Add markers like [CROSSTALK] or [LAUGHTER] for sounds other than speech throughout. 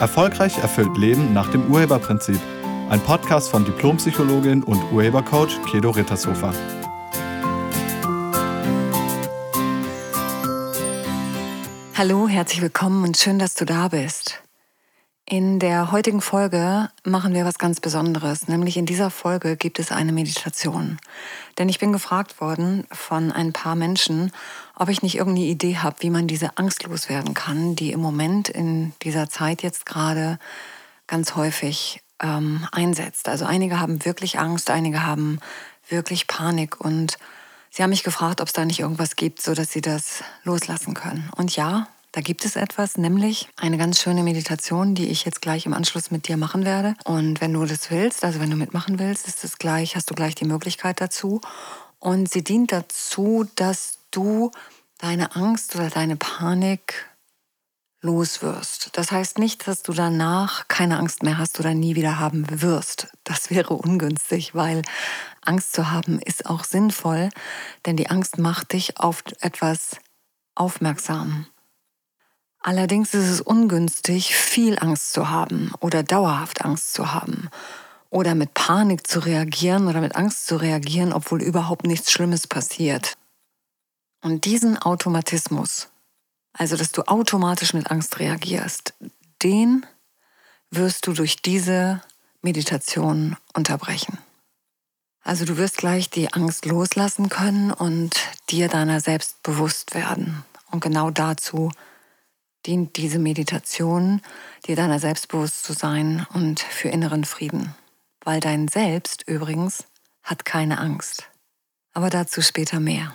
Erfolgreich erfüllt Leben nach dem Urheberprinzip. Ein Podcast von Diplompsychologin und Urhebercoach Kedo Rittershofer. Hallo, herzlich willkommen und schön, dass du da bist. In der heutigen Folge machen wir was ganz Besonderes, nämlich in dieser Folge gibt es eine Meditation. Denn ich bin gefragt worden von ein paar Menschen, ob ich nicht irgendeine Idee habe, wie man diese Angst loswerden kann, die im Moment in dieser Zeit jetzt gerade ganz häufig ähm, einsetzt. Also einige haben wirklich Angst, einige haben wirklich Panik und sie haben mich gefragt, ob es da nicht irgendwas gibt, so dass sie das loslassen können. Und ja, da gibt es etwas, nämlich eine ganz schöne Meditation, die ich jetzt gleich im Anschluss mit dir machen werde. Und wenn du das willst, also wenn du mitmachen willst, ist es gleich, hast du gleich die Möglichkeit dazu. Und sie dient dazu, dass du deine Angst oder deine Panik loswirst. Das heißt nicht, dass du danach keine Angst mehr hast oder nie wieder haben wirst. Das wäre ungünstig, weil Angst zu haben ist auch sinnvoll, denn die Angst macht dich auf etwas aufmerksam. Allerdings ist es ungünstig, viel Angst zu haben oder dauerhaft Angst zu haben oder mit Panik zu reagieren oder mit Angst zu reagieren, obwohl überhaupt nichts Schlimmes passiert. Und diesen Automatismus, also dass du automatisch mit Angst reagierst, den wirst du durch diese Meditation unterbrechen. Also du wirst gleich die Angst loslassen können und dir deiner selbst bewusst werden. Und genau dazu dient diese Meditation, dir deiner selbstbewusst zu sein und für inneren Frieden. Weil dein Selbst übrigens hat keine Angst. Aber dazu später mehr.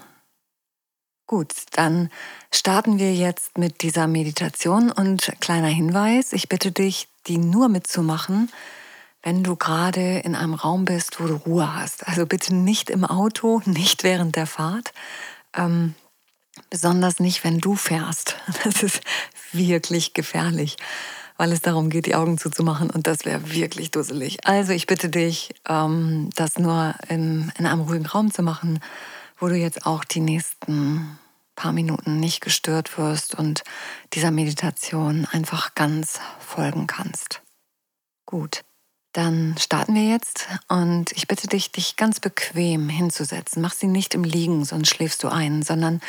Gut, dann starten wir jetzt mit dieser Meditation und kleiner Hinweis, ich bitte dich, die nur mitzumachen, wenn du gerade in einem Raum bist, wo du Ruhe hast. Also bitte nicht im Auto, nicht während der Fahrt. Ähm, Besonders nicht, wenn du fährst. [LAUGHS] Das ist wirklich gefährlich, weil es darum geht, die Augen zuzumachen und das wäre wirklich dusselig. Also ich bitte dich, ähm, das nur in, in einem ruhigen Raum zu machen, wo du jetzt auch die nächsten paar Minuten nicht gestört wirst und dieser Meditation einfach ganz folgen kannst. Gut, dann starten wir jetzt und ich bitte dich, dich ganz bequem hinzusetzen. Mach sie nicht im Liegen, sonst schläfst du ein, sondern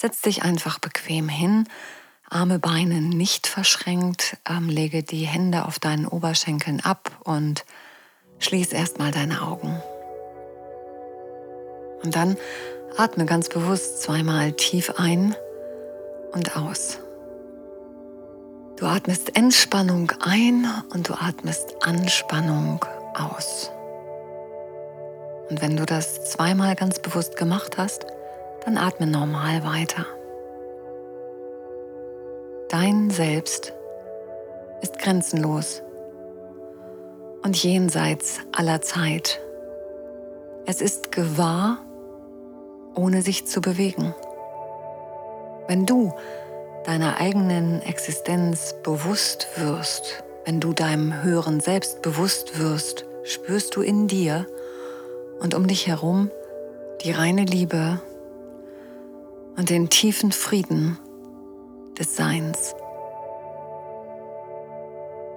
Setz dich einfach bequem hin, Arme, Beine nicht verschränkt, ähm, lege die Hände auf deinen Oberschenkeln ab und schließ erstmal deine Augen. Und dann atme ganz bewusst zweimal tief ein und aus. Du atmest Entspannung ein und du atmest Anspannung aus. Und wenn du das zweimal ganz bewusst gemacht hast, dann atme normal weiter. Dein Selbst ist grenzenlos und jenseits aller Zeit. Es ist gewahr, ohne sich zu bewegen. Wenn du deiner eigenen Existenz bewusst wirst, wenn du deinem höheren Selbst bewusst wirst, spürst du in dir und um dich herum die reine Liebe und den tiefen Frieden des Seins.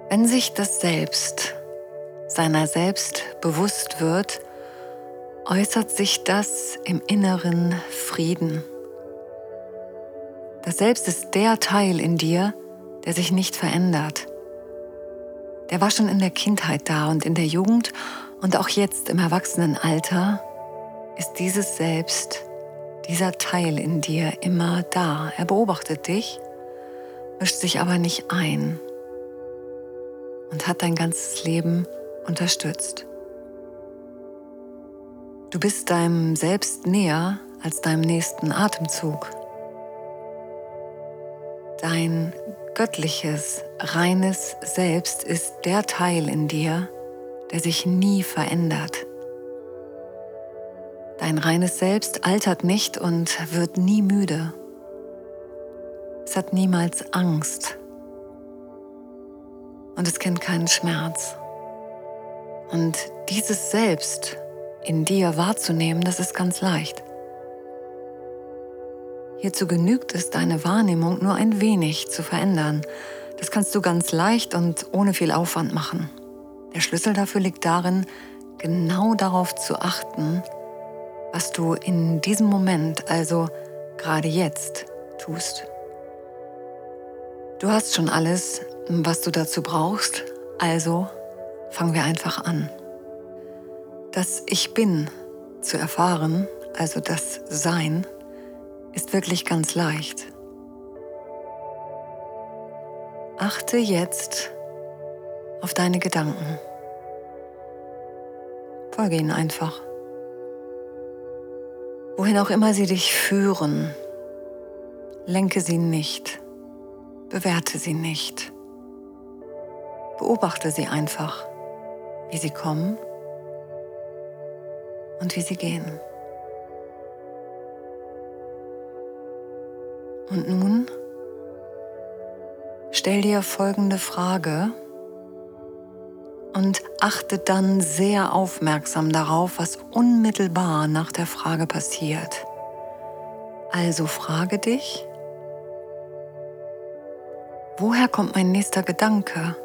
Wenn sich das Selbst seiner selbst bewusst wird, äußert sich das im inneren Frieden. Das Selbst ist der Teil in dir, der sich nicht verändert. Der war schon in der Kindheit da und in der Jugend und auch jetzt im Erwachsenenalter ist dieses Selbst dieser Teil in dir immer da. Er beobachtet dich, mischt sich aber nicht ein und hat dein ganzes Leben unterstützt. Du bist deinem Selbst näher als deinem nächsten Atemzug. Dein göttliches, reines Selbst ist der Teil in dir, der sich nie verändert. Dein reines Selbst altert nicht und wird nie müde. Es hat niemals Angst und es kennt keinen Schmerz. Und dieses Selbst in dir wahrzunehmen, das ist ganz leicht. Hierzu genügt es, deine Wahrnehmung nur ein wenig zu verändern. Das kannst du ganz leicht und ohne viel Aufwand machen. Der Schlüssel dafür liegt darin, genau darauf zu achten, was du in diesem Moment, also gerade jetzt, tust. Du hast schon alles, was du dazu brauchst, also fangen wir einfach an. Das Ich bin zu erfahren, also das Sein, ist wirklich ganz leicht. Achte jetzt auf deine Gedanken. Folge ihnen einfach. Wohin auch immer sie dich führen, lenke sie nicht, bewerte sie nicht. Beobachte sie einfach, wie sie kommen und wie sie gehen. Und nun stell dir folgende Frage und achte dann sehr aufmerksam darauf, was unmittelbar nach der Frage passiert. Also frage dich, woher kommt mein nächster Gedanke?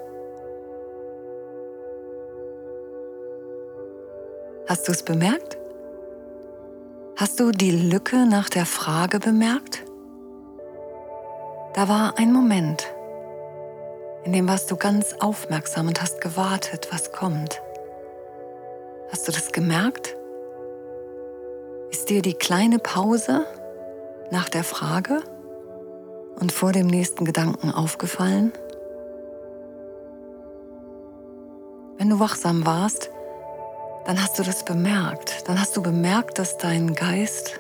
Hast du es bemerkt? Hast du die Lücke nach der Frage bemerkt? Da war ein Moment, in dem warst du ganz aufmerksam und hast gewartet, was kommt. Hast du das gemerkt? Ist dir die kleine Pause nach der Frage und vor dem nächsten Gedanken aufgefallen? Wenn du wachsam warst, dann hast du das bemerkt. Dann hast du bemerkt, dass dein Geist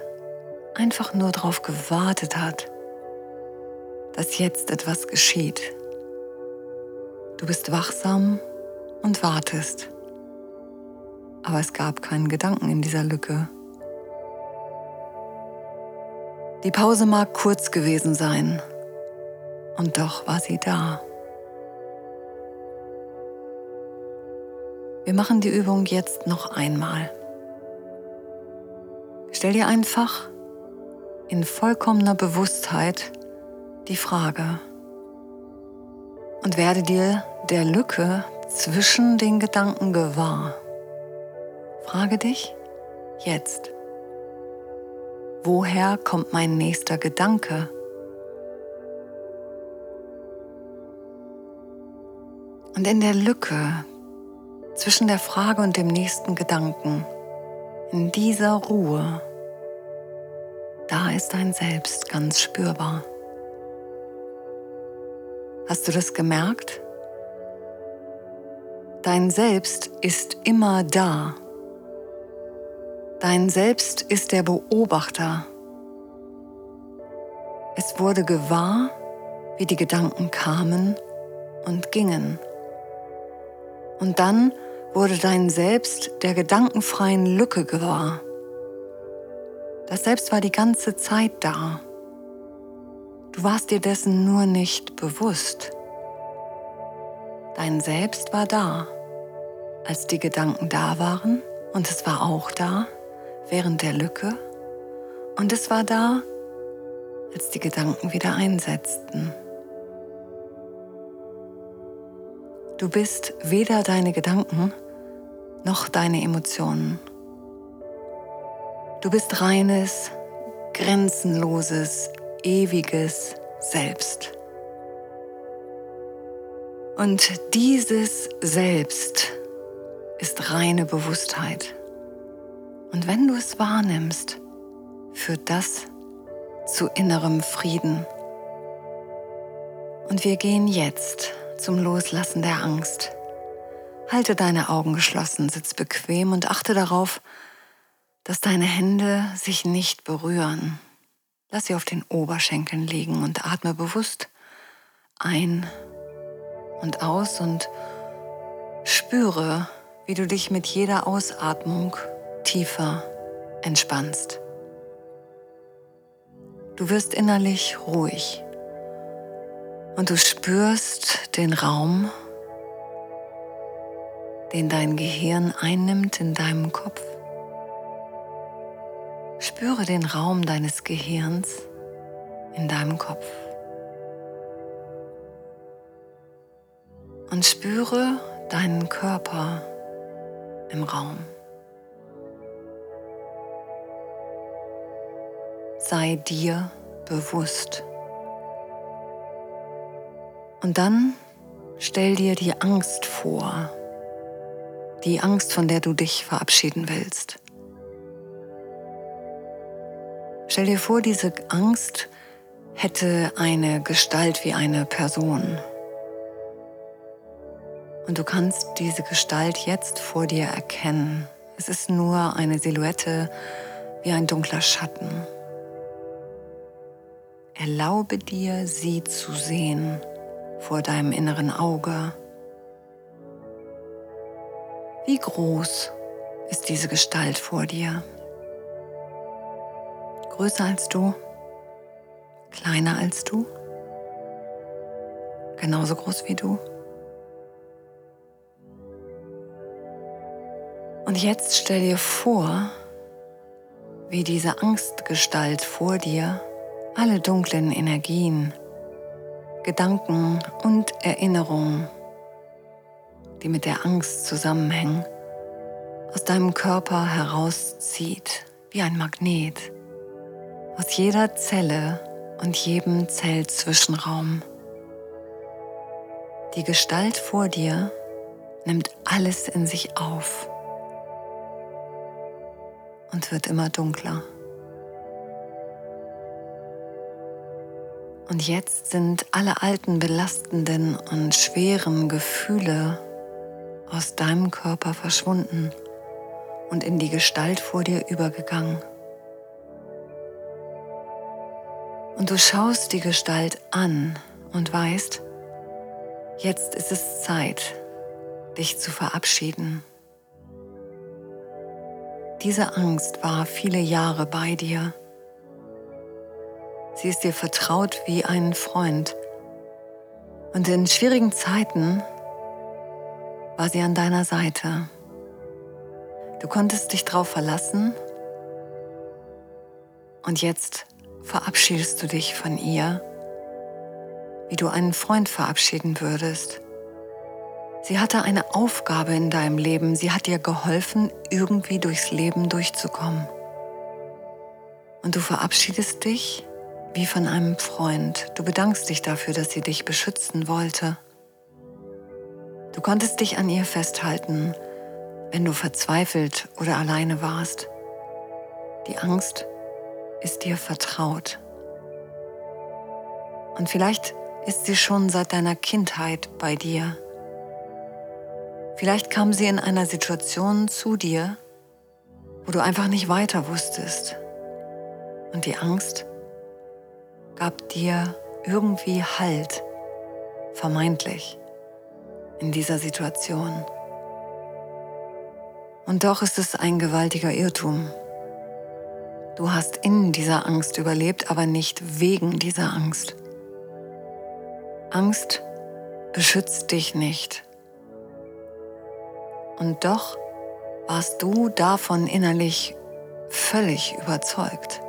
einfach nur darauf gewartet hat, dass jetzt etwas geschieht. Du bist wachsam und wartest. Aber es gab keinen Gedanken in dieser Lücke. Die Pause mag kurz gewesen sein, und doch war sie da. Wir machen die Übung jetzt noch einmal. Stell dir einfach in vollkommener Bewusstheit die Frage, und werde dir der Lücke zwischen den Gedanken gewahr. Frage dich jetzt, woher kommt mein nächster Gedanke? Und in der Lücke zwischen der Frage und dem nächsten Gedanken, in dieser Ruhe, da ist dein Selbst ganz spürbar. Hast du das gemerkt? Dein Selbst ist immer da. Dein Selbst ist der Beobachter. Es wurde gewahr, wie die Gedanken kamen und gingen. Und dann wurde dein Selbst der gedankenfreien Lücke gewahr. Das Selbst war die ganze Zeit da. Du warst dir dessen nur nicht bewusst. Dein Selbst war da, als die Gedanken da waren und es war auch da während der Lücke und es war da, als die Gedanken wieder einsetzten. Du bist weder deine Gedanken noch deine Emotionen. Du bist reines, grenzenloses, ewiges Selbst. Und dieses Selbst ist reine Bewusstheit. Und wenn du es wahrnimmst, führt das zu innerem Frieden. Und wir gehen jetzt zum Loslassen der Angst. Halte deine Augen geschlossen, sitz bequem und achte darauf, dass deine Hände sich nicht berühren. Lass sie auf den Oberschenkeln liegen und atme bewusst ein und aus und spüre, wie du dich mit jeder Ausatmung tiefer entspannst. Du wirst innerlich ruhig und du spürst den Raum, den dein Gehirn einnimmt in deinem Kopf. Spüre den Raum deines Gehirns in deinem Kopf. und spüre deinen Körper im Raum. Sei dir bewusst. Und dann stell dir die Angst vor, die Angst, von der du dich verabschieden willst. Stell dir vor, diese Angst hätte eine Gestalt wie eine Person. Und du kannst diese Gestalt jetzt vor dir erkennen. Es ist nur eine Silhouette wie ein dunkler Schatten. Erlaube dir, sie zu sehen vor deinem inneren Auge. Wie groß ist diese Gestalt vor dir? Größer als du? Kleiner als du? Genauso groß wie du? Und jetzt stell dir vor, wie diese Angstgestalt vor dir alle dunklen Energien, Gedanken und Erinnerungen, die mit der Angst zusammenhängen, aus deinem Körper herauszieht wie ein Magnet, aus jeder Zelle und jedem Zellzwischenraum. Die Gestalt vor dir nimmt alles in sich auf und wird immer dunkler. Und jetzt sind alle alten belastenden und schweren Gefühle aus deinem Körper verschwunden und in die Gestalt vor dir übergegangen. Und du schaust die Gestalt an und weißt, jetzt ist es Zeit, dich zu verabschieden. Diese Angst war viele Jahre bei dir. Sie ist dir vertraut wie ein Freund. Und in schwierigen Zeiten war sie an deiner Seite. Du konntest dich darauf verlassen und jetzt verabschiedest du dich von ihr, wie du einen Freund verabschieden würdest. Sie hatte eine Aufgabe in deinem Leben, sie hat dir geholfen, irgendwie durchs Leben durchzukommen. Und du verabschiedest dich wie von einem Freund. Du bedankst dich dafür, dass sie dich beschützen wollte. Du konntest dich an ihr festhalten, wenn du verzweifelt oder alleine warst. Die Angst ist dir vertraut. Und vielleicht ist sie schon seit deiner Kindheit bei dir. Vielleicht kam sie in einer Situation zu dir, wo du einfach nicht weiter wusstest. Und die Angst gab dir irgendwie Halt, vermeintlich, in dieser Situation. Und doch ist es ein gewaltiger Irrtum. Du hast in dieser Angst überlebt, aber nicht wegen dieser Angst. Angst beschützt dich nicht. Und doch warst du davon innerlich völlig überzeugt.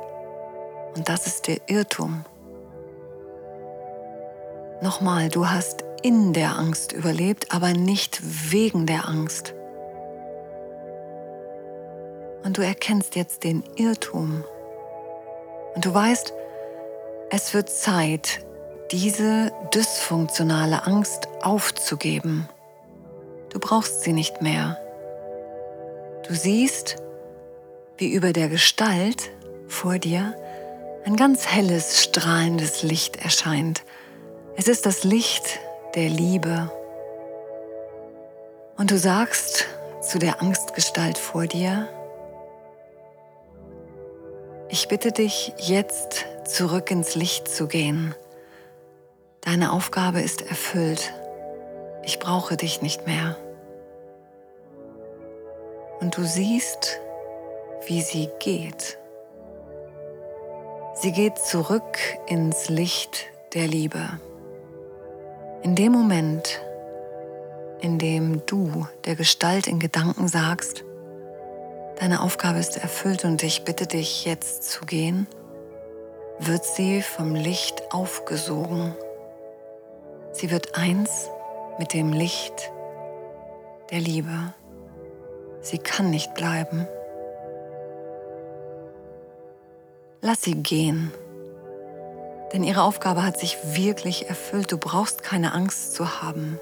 Und das ist der Irrtum. Nochmal, du hast in der Angst überlebt, aber nicht wegen der Angst. Und du erkennst jetzt den Irrtum. Und du weißt, es wird Zeit, diese dysfunktionale Angst aufzugeben. Du brauchst sie nicht mehr. Du siehst, wie über der Gestalt vor dir ein ganz helles, strahlendes Licht erscheint. Es ist das Licht der Liebe. Und du sagst zu der Angstgestalt vor dir, ich bitte dich jetzt zurück ins Licht zu gehen. Deine Aufgabe ist erfüllt. Ich brauche dich nicht mehr. Und du siehst, wie sie geht. Sie geht zurück ins Licht der Liebe. In dem Moment, in dem du der Gestalt in Gedanken sagst, Deine Aufgabe ist erfüllt und ich bitte dich jetzt zu gehen, wird sie vom Licht aufgesogen. Sie wird eins mit dem Licht der Liebe. Sie kann nicht bleiben. Lass sie gehen. Denn ihre Aufgabe hat sich wirklich erfüllt. Du brauchst keine Angst zu haben.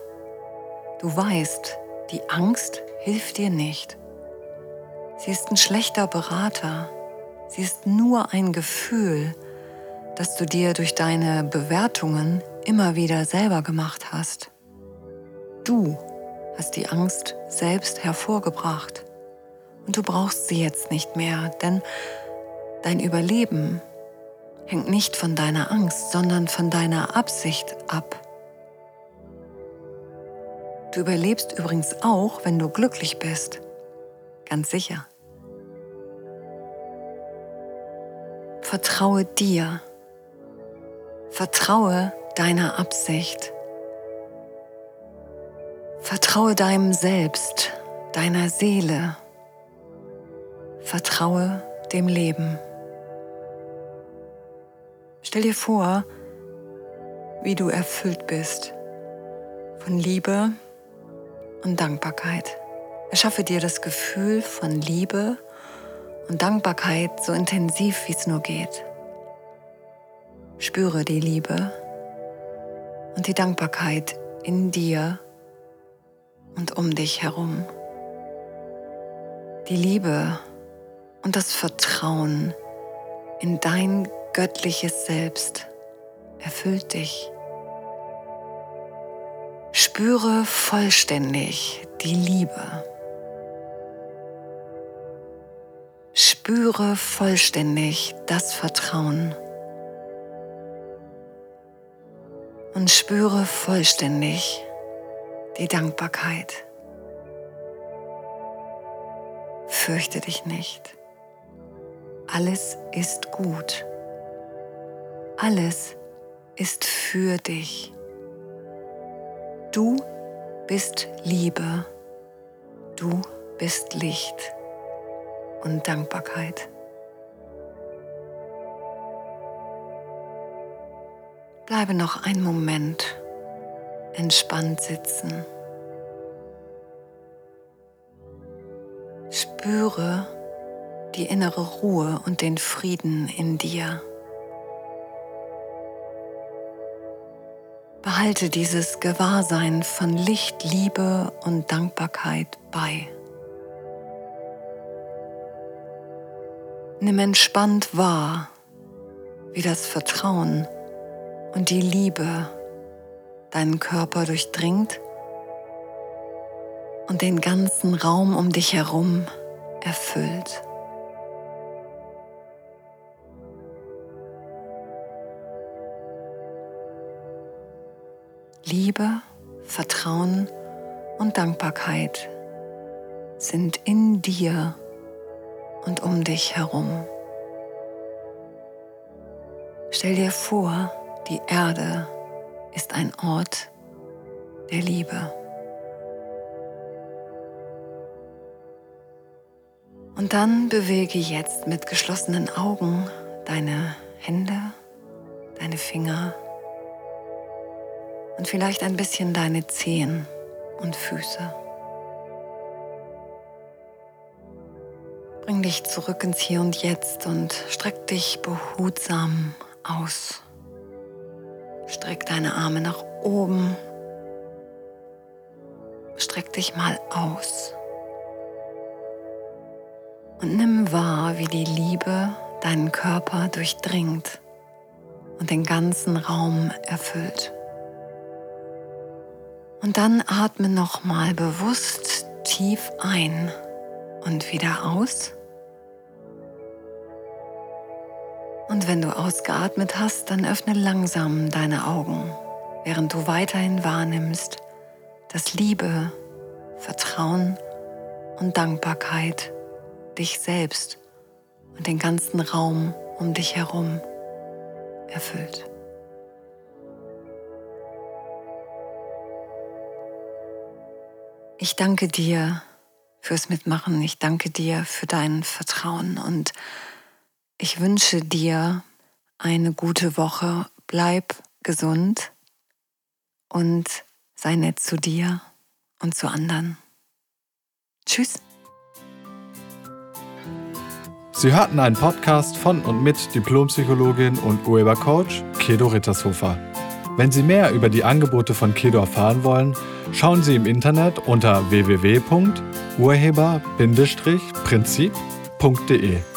Du weißt, die Angst hilft dir nicht. Sie ist ein schlechter Berater. Sie ist nur ein Gefühl, das du dir durch deine Bewertungen immer wieder selber gemacht hast. Du hast die Angst selbst hervorgebracht und du brauchst sie jetzt nicht mehr, denn dein Überleben hängt nicht von deiner Angst, sondern von deiner Absicht ab. Du überlebst übrigens auch, wenn du glücklich bist. Ganz sicher. Vertraue dir. Vertraue deiner Absicht. Vertraue deinem Selbst, deiner Seele. Vertraue dem Leben. Stell dir vor, wie du erfüllt bist von Liebe und Dankbarkeit. Erschaffe dir das Gefühl von Liebe und Dankbarkeit so intensiv, wie es nur geht. Spüre die Liebe und die Dankbarkeit in dir und um dich herum. Die Liebe und das Vertrauen in dein göttliches Selbst erfüllt dich. Spüre vollständig die Liebe. Spüre vollständig das Vertrauen. Und spüre vollständig die Dankbarkeit. Fürchte dich nicht. Alles ist gut. Alles ist für dich. Du bist Liebe. Du bist Licht und Dankbarkeit. Bleibe noch einen Moment entspannt sitzen. Spüre die innere Ruhe und den Frieden in dir. Behalte dieses Gewahrsein von Licht, Liebe und Dankbarkeit bei. Nimm entspannt wahr, wie das Vertrauen und die Liebe deinen Körper durchdringt und den ganzen Raum um dich herum erfüllt. Liebe, Vertrauen und Dankbarkeit sind in dir und um dich herum. Stell dir vor, die Erde ist ein Ort der Liebe. Und dann bewege jetzt mit geschlossenen Augen deine Hände, deine Finger und vielleicht ein bisschen deine Zehen und Füße. Bring dich zurück ins Hier und Jetzt und streck dich behutsam aus. Streck deine Arme nach oben. Streck dich mal aus. Und nimm wahr, wie die Liebe deinen Körper durchdringt und den ganzen Raum erfüllt. Und dann atme nochmal bewusst tief ein und wieder aus. Und wenn du ausgeatmet hast, dann öffne langsam deine Augen, während du weiterhin wahrnimmst, dass Liebe, Vertrauen und Dankbarkeit dich selbst und den ganzen Raum um dich herum erfüllt. Ich danke dir fürs Mitmachen. Ich danke dir für dein Vertrauen und ich wünsche dir eine gute Woche. Bleib gesund und sei nett zu dir und zu anderen. Tschüss. Sie hörten einen Podcast von und mit Diplompsychologin und Urhebercoach Kedo Rittershofer. Wenn Sie mehr über die Angebote von Kedo erfahren wollen, schauen Sie im Internet unter www.urheber-prinzip.de.